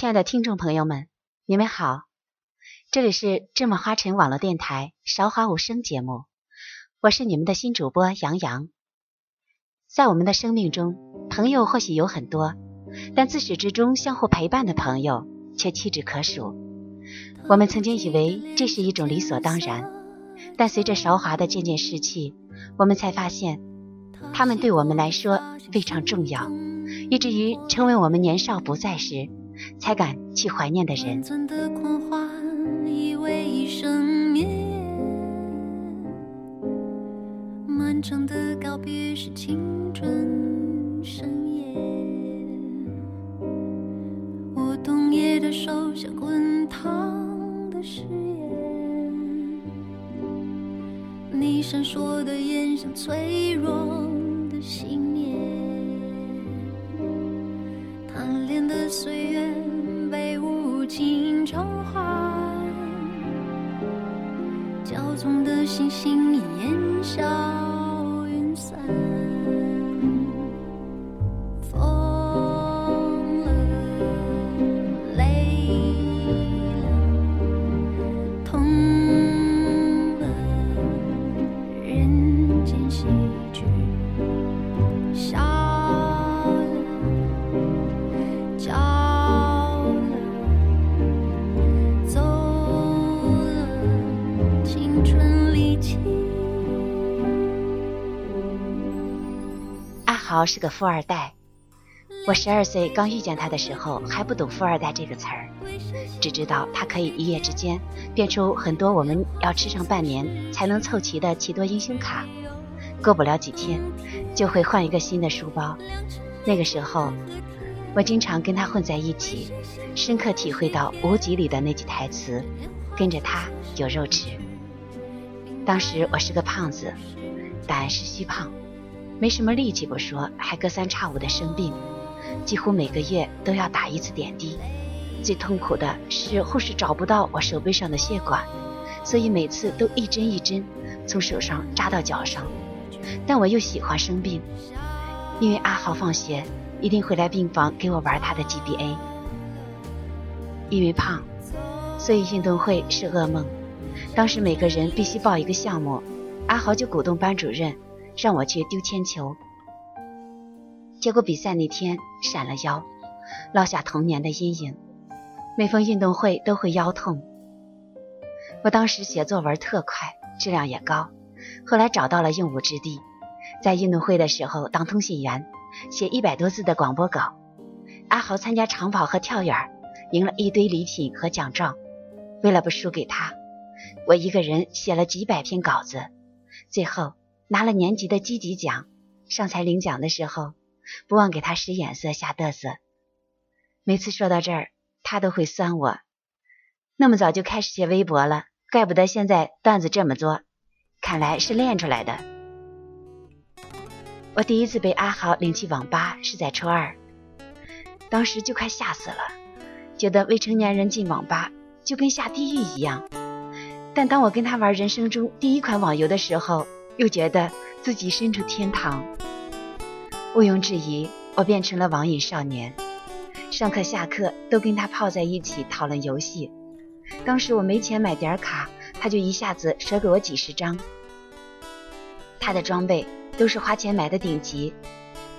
亲爱的听众朋友们，你们好，这里是芝麻花城网络电台韶华无声节目，我是你们的新主播杨洋。在我们的生命中，朋友或许有很多，但自始至终相互陪伴的朋友却屈指可数。我们曾经以为这是一种理所当然，但随着韶华的渐渐逝去，我们才发现，他们对我们来说非常重要，以至于成为我们年少不在时。才敢去怀念的人。漫长的告别是青春深夜，我冬夜的手像滚烫的誓言，你闪烁的眼像脆弱的信豪是个富二代，我十二岁刚遇见他的时候还不懂“富二代”这个词儿，只知道他可以一夜之间变出很多我们要吃上半年才能凑齐的奇多英雄卡，过不了几天就会换一个新的书包。那个时候，我经常跟他混在一起，深刻体会到《无极》里的那句台词：“跟着他有肉吃。”当时我是个胖子，但是虚胖。没什么力气不说，还隔三差五的生病，几乎每个月都要打一次点滴。最痛苦的是护士找不到我手背上的血管，所以每次都一针一针从手上扎到脚上。但我又喜欢生病，因为阿豪放学一定会来病房给我玩他的 GBA。因为胖，所以运动会是噩梦。当时每个人必须报一个项目，阿豪就鼓动班主任。让我去丢铅球，结果比赛那天闪了腰，落下童年的阴影。每逢运动会都会腰痛。我当时写作文特快，质量也高，后来找到了用武之地，在运动会的时候当通信员，写一百多字的广播稿。阿豪参加长跑和跳远，赢了一堆礼品和奖状。为了不输给他，我一个人写了几百篇稿子，最后。拿了年级的积极奖，上台领奖的时候，不忘给他使眼色瞎嘚瑟。每次说到这儿，他都会酸我。那么早就开始写微博了，怪不得现在段子这么多，看来是练出来的。我第一次被阿豪领去网吧是在初二，当时就快吓死了，觉得未成年人进网吧就跟下地狱一样。但当我跟他玩人生中第一款网游的时候，又觉得自己身处天堂，毋庸置疑，我变成了网瘾少年。上课下课都跟他泡在一起讨论游戏。当时我没钱买点卡，他就一下子赊给我几十张。他的装备都是花钱买的顶级，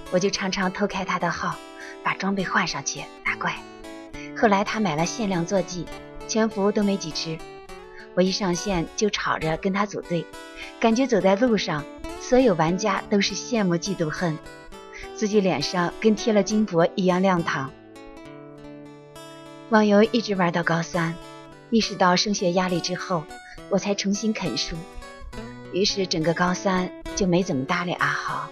我就常常偷开他的号，把装备换上去打怪。后来他买了限量坐骑，全服都没几只。我一上线就吵着跟他组队，感觉走在路上，所有玩家都是羡慕嫉妒恨，自己脸上跟贴了金箔一样亮堂。网游一直玩到高三，意识到升学压力之后，我才重新啃书。于是整个高三就没怎么搭理阿豪。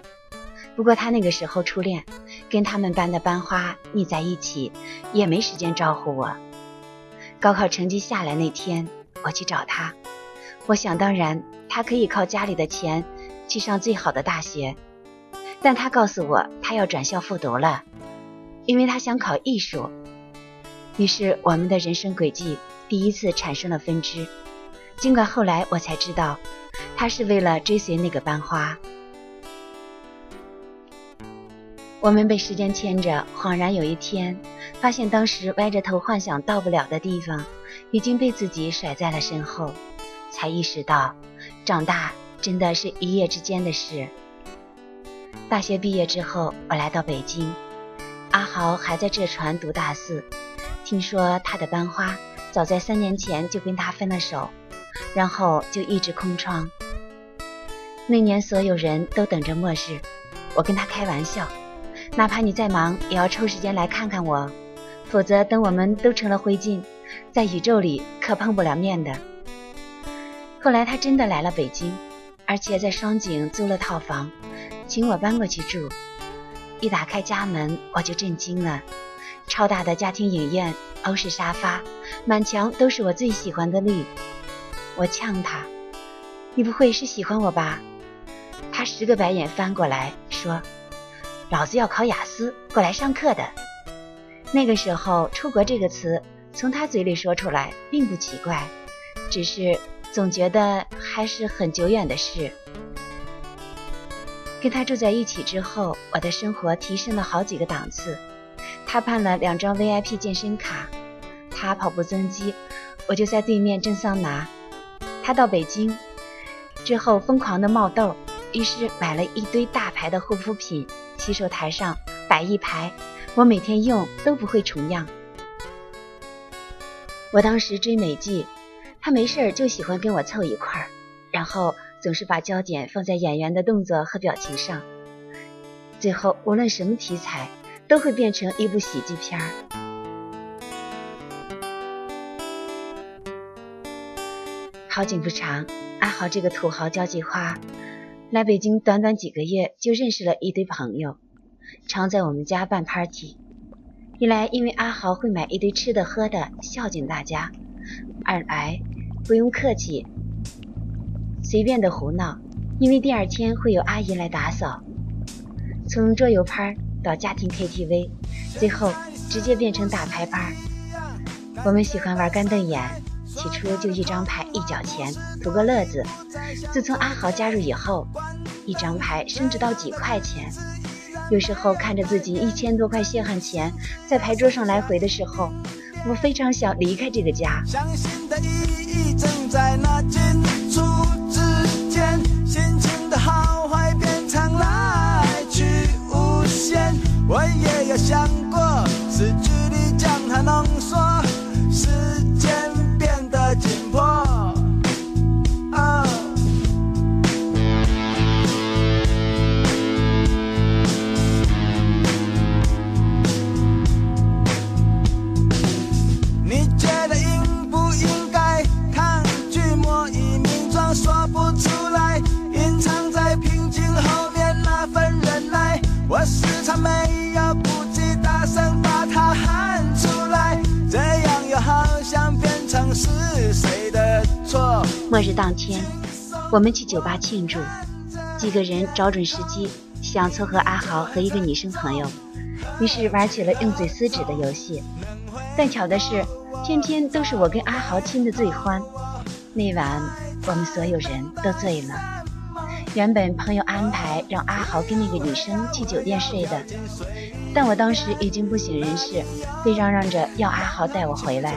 不过他那个时候初恋，跟他们班的班花腻在一起，也没时间招呼我。高考成绩下来那天。我去找他，我想当然，他可以靠家里的钱去上最好的大学，但他告诉我他要转校复读了，因为他想考艺术。于是我们的人生轨迹第一次产生了分支。尽管后来我才知道，他是为了追随那个班花。我们被时间牵着，恍然有一天，发现当时歪着头幻想到不了的地方，已经被自己甩在了身后，才意识到，长大真的是一夜之间的事。大学毕业之后，我来到北京，阿豪还在浙传读大四，听说他的班花早在三年前就跟他分了手，然后就一直空窗。那年所有人都等着末日，我跟他开玩笑。哪怕你再忙，也要抽时间来看看我，否则等我们都成了灰烬，在宇宙里可碰不了面的。后来他真的来了北京，而且在双井租了套房，请我搬过去住。一打开家门，我就震惊了，超大的家庭影院，欧式沙发，满墙都是我最喜欢的绿。我呛他：“你不会是喜欢我吧？”他十个白眼翻过来说。老子要考雅思，过来上课的。那个时候，“出国”这个词从他嘴里说出来并不奇怪，只是总觉得还是很久远的事。跟他住在一起之后，我的生活提升了好几个档次。他办了两张 VIP 健身卡，他跑步增肌，我就在对面蒸桑拿。他到北京之后疯狂的冒痘，于是买了一堆大牌的护肤品。洗手台上摆一排，我每天用都不会重样。我当时追美剧，他没事儿就喜欢跟我凑一块儿，然后总是把焦点放在演员的动作和表情上，最后无论什么题材都会变成一部喜剧片儿。好景不长，阿豪这个土豪交际花。来北京短短几个月，就认识了一堆朋友，常在我们家办 party。一来因为阿豪会买一堆吃的喝的孝敬大家，二来不用客气，随便的胡闹，因为第二天会有阿姨来打扫。从桌游趴到家庭 KTV，最后直接变成打牌趴。我们喜欢玩干瞪眼。起初就一张牌一角钱，图个乐子。自从阿豪加入以后，一张牌升值到几块钱。有时候看着自己一千多块血汗钱在牌桌上来回的时候，我非常想离开这个家。我们去酒吧庆祝，几个人找准时机，想撮合阿豪和一个女生朋友，于是玩起了用嘴撕纸的游戏。但巧的是，偏偏都是我跟阿豪亲的最欢。那晚，我们所有人都醉了。原本朋友安排让阿豪跟那个女生去酒店睡的，但我当时已经不省人事，非嚷嚷着要阿豪带我回来。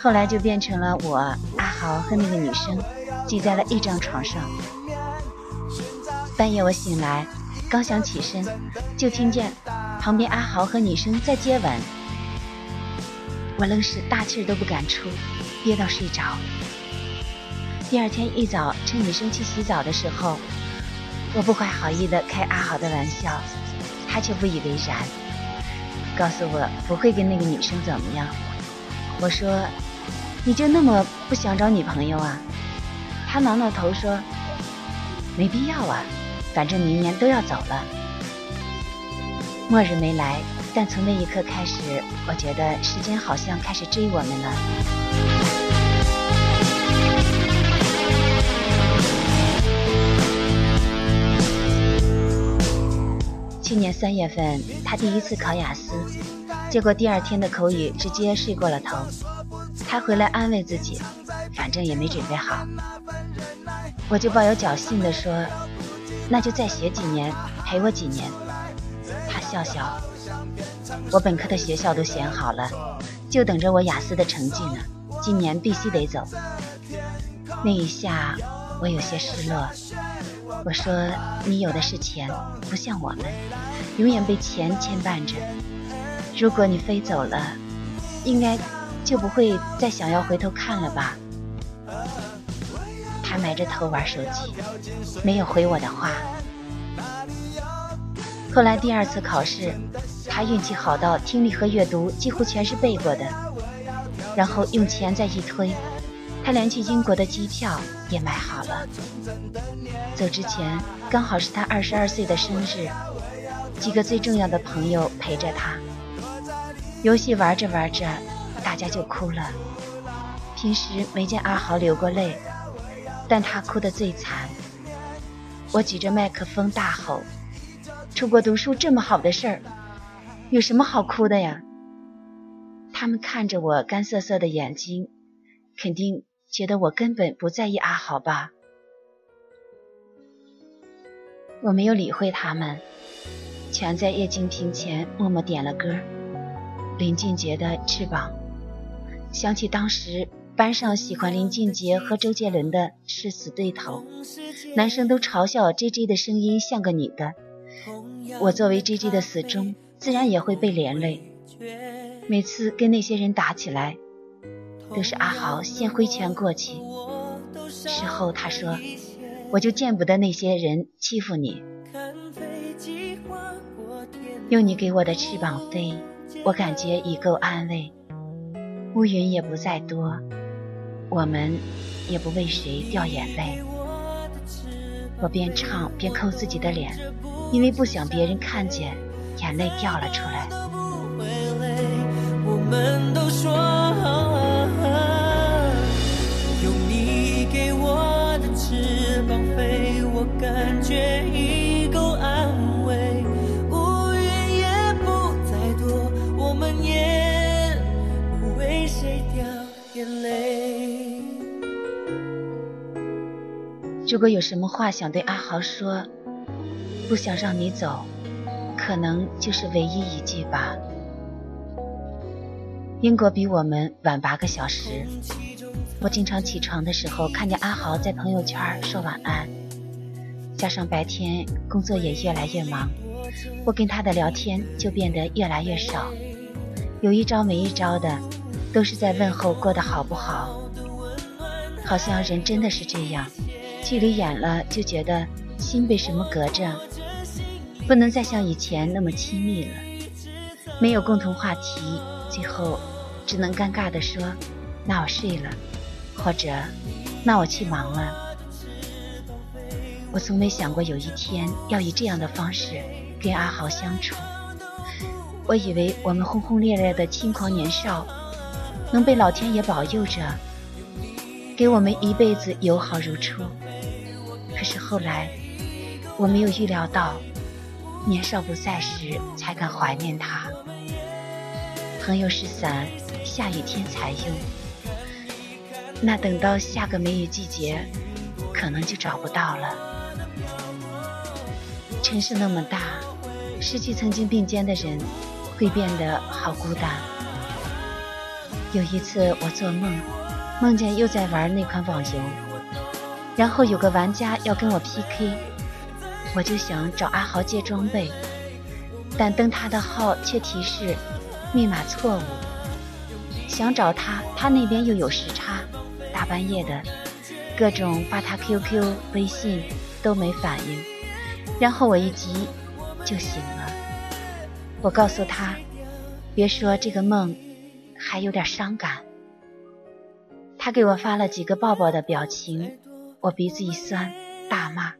后来就变成了我、阿豪和那个女生挤在了一张床上。半夜我醒来，刚想起身，就听见旁边阿豪和女生在接吻。我愣是大气都不敢出，憋到睡着。第二天一早，趁女生去洗澡的时候，我不怀好意的开阿豪的玩笑，他却不以为然，告诉我不会跟那个女生怎么样。我说。你就那么不想找女朋友啊？他挠挠头说：“没必要啊，反正明年都要走了。”末日没来，但从那一刻开始，我觉得时间好像开始追我们了。去年三月份，他第一次考雅思，结果第二天的口语直接睡过了头。他回来安慰自己，反正也没准备好。我就抱有侥幸的说：“那就再学几年，陪我几年。”他笑笑。我本科的学校都选好了，就等着我雅思的成绩呢。今年必须得走。那一下，我有些失落。我说：“你有的是钱，不像我们，永远被钱牵绊着。如果你飞走了，应该就不会再想要回头看了吧？”他埋着头玩手机，没有回我的话。后来第二次考试，他运气好到听力和阅读几乎全是背过的，然后用钱再一推。他连去英国的机票也买好了。走之前刚好是他二十二岁的生日，几个最重要的朋友陪着他。游戏玩着玩着，大家就哭了。平时没见阿豪流过泪，但他哭得最惨。我举着麦克风大吼：“出国读书这么好的事儿，有什么好哭的呀？”他们看着我干涩涩的眼睛，肯定。觉得我根本不在意阿豪吧？我没有理会他们，全在液晶屏前默默点了歌。林俊杰的《翅膀》，想起当时班上喜欢林俊杰和周杰伦的是死对头，男生都嘲笑 J J 的声音像个女的。我作为 J J 的死忠，自然也会被连累。每次跟那些人打起来。都是阿豪先挥拳过去，事后他说：“我就见不得那些人欺负你，用你给我的翅膀飞，我感觉已够安慰。乌云也不再多，我们也不为谁掉眼泪。”我边唱边抠自己的脸，因为不想别人看见，眼泪掉了出来。我们都说好，有你给我的翅膀飞，我。感觉已够安慰，乌云也不再多，我们也不为谁掉眼泪。如果有什么话想对阿豪说，不想让你走，可能就是唯一一句吧。英国比我们晚八个小时，我经常起床的时候看见阿豪在朋友圈说晚安。加上白天工作也越来越忙，我跟他的聊天就变得越来越少，有一招没一招的，都是在问候过得好不好。好像人真的是这样，距离远了就觉得心被什么隔着，不能再像以前那么亲密了。没有共同话题，最后只能尴尬地说：“那我睡了，或者那我去忙了。”我从没想过有一天要以这样的方式跟阿豪相处。我以为我们轰轰烈烈的轻狂年少，能被老天爷保佑着，给我们一辈子友好如初。是后来，我没有预料到，年少不在时才敢怀念他。朋友是伞，下雨天才用。那等到下个梅雨季节，可能就找不到了。城市那么大，失去曾经并肩的人，会变得好孤单。有一次我做梦，梦见又在玩那款网游，然后有个玩家要跟我 PK，我就想找阿豪借装备，但登他的号却提示密码错误。想找他，他那边又有时差，大半夜的，各种发他 QQ、微信都没反应。然后我一急就醒了，我告诉他，别说这个梦，还有点伤感。他给我发了几个抱抱的表情，我鼻子一酸，大骂：“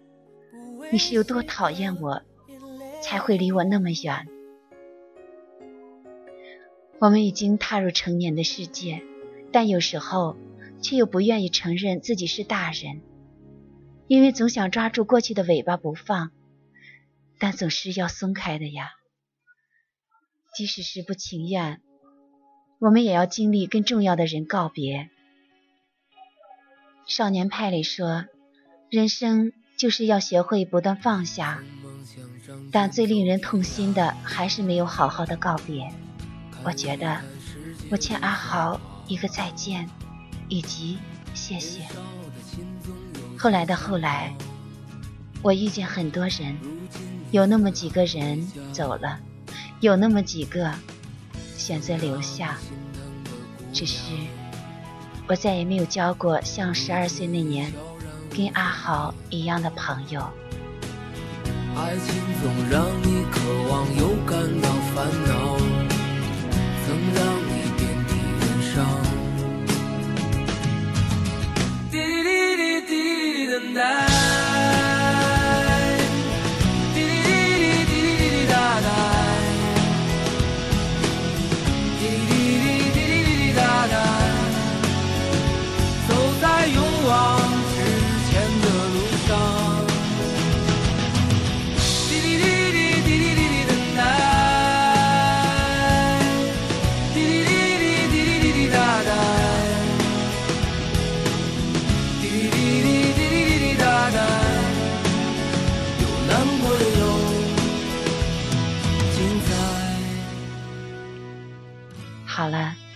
你是有多讨厌我，才会离我那么远？”我们已经踏入成年的世界，但有时候却又不愿意承认自己是大人，因为总想抓住过去的尾巴不放。但总是要松开的呀，即使是不情愿，我们也要经历跟重要的人告别。少年派里说，人生就是要学会不断放下，但最令人痛心的还是没有好好的告别。我觉得我欠阿豪一个再见，以及谢谢。后来的后来，我遇见很多人，有那么几个人走了，有那么几个选择留下。只是我再也没有交过像十二岁那年跟阿豪一样的朋友。爱情总让你渴望又感到烦恼，曾让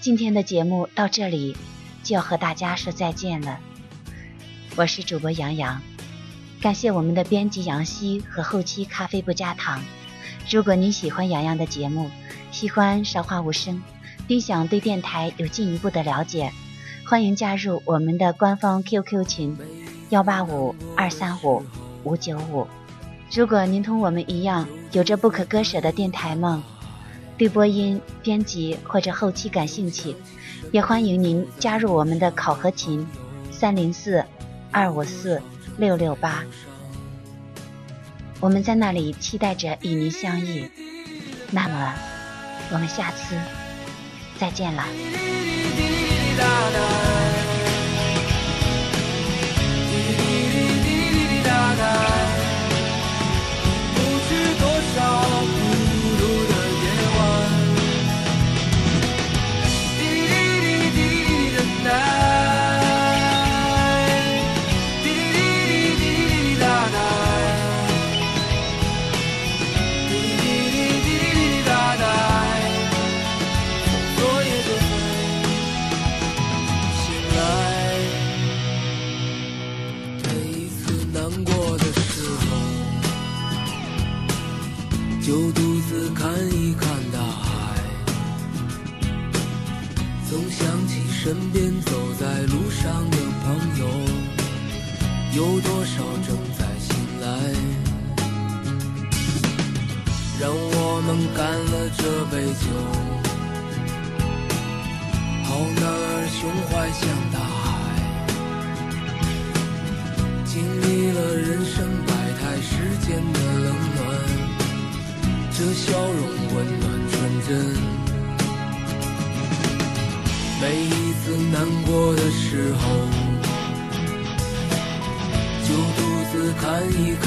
今天的节目到这里就要和大家说再见了。我是主播杨洋，感谢我们的编辑杨希和后期咖啡不加糖。如果您喜欢杨洋的节目，喜欢韶华无声，并想对电台有进一步的了解，欢迎加入我们的官方 QQ 群幺八五二三五五九五。如果您同我们一样有着不可割舍的电台梦。对播音、编辑或者后期感兴趣，也欢迎您加入我们的考核群：三零四二五四六六八。我们在那里期待着与您相遇。那么，我们下次再见了。让我们干了这杯酒。好男儿胸怀像大海，经历了人生百态世间的冷暖，这笑容温暖纯真。每一次难过的时候，就独自看一看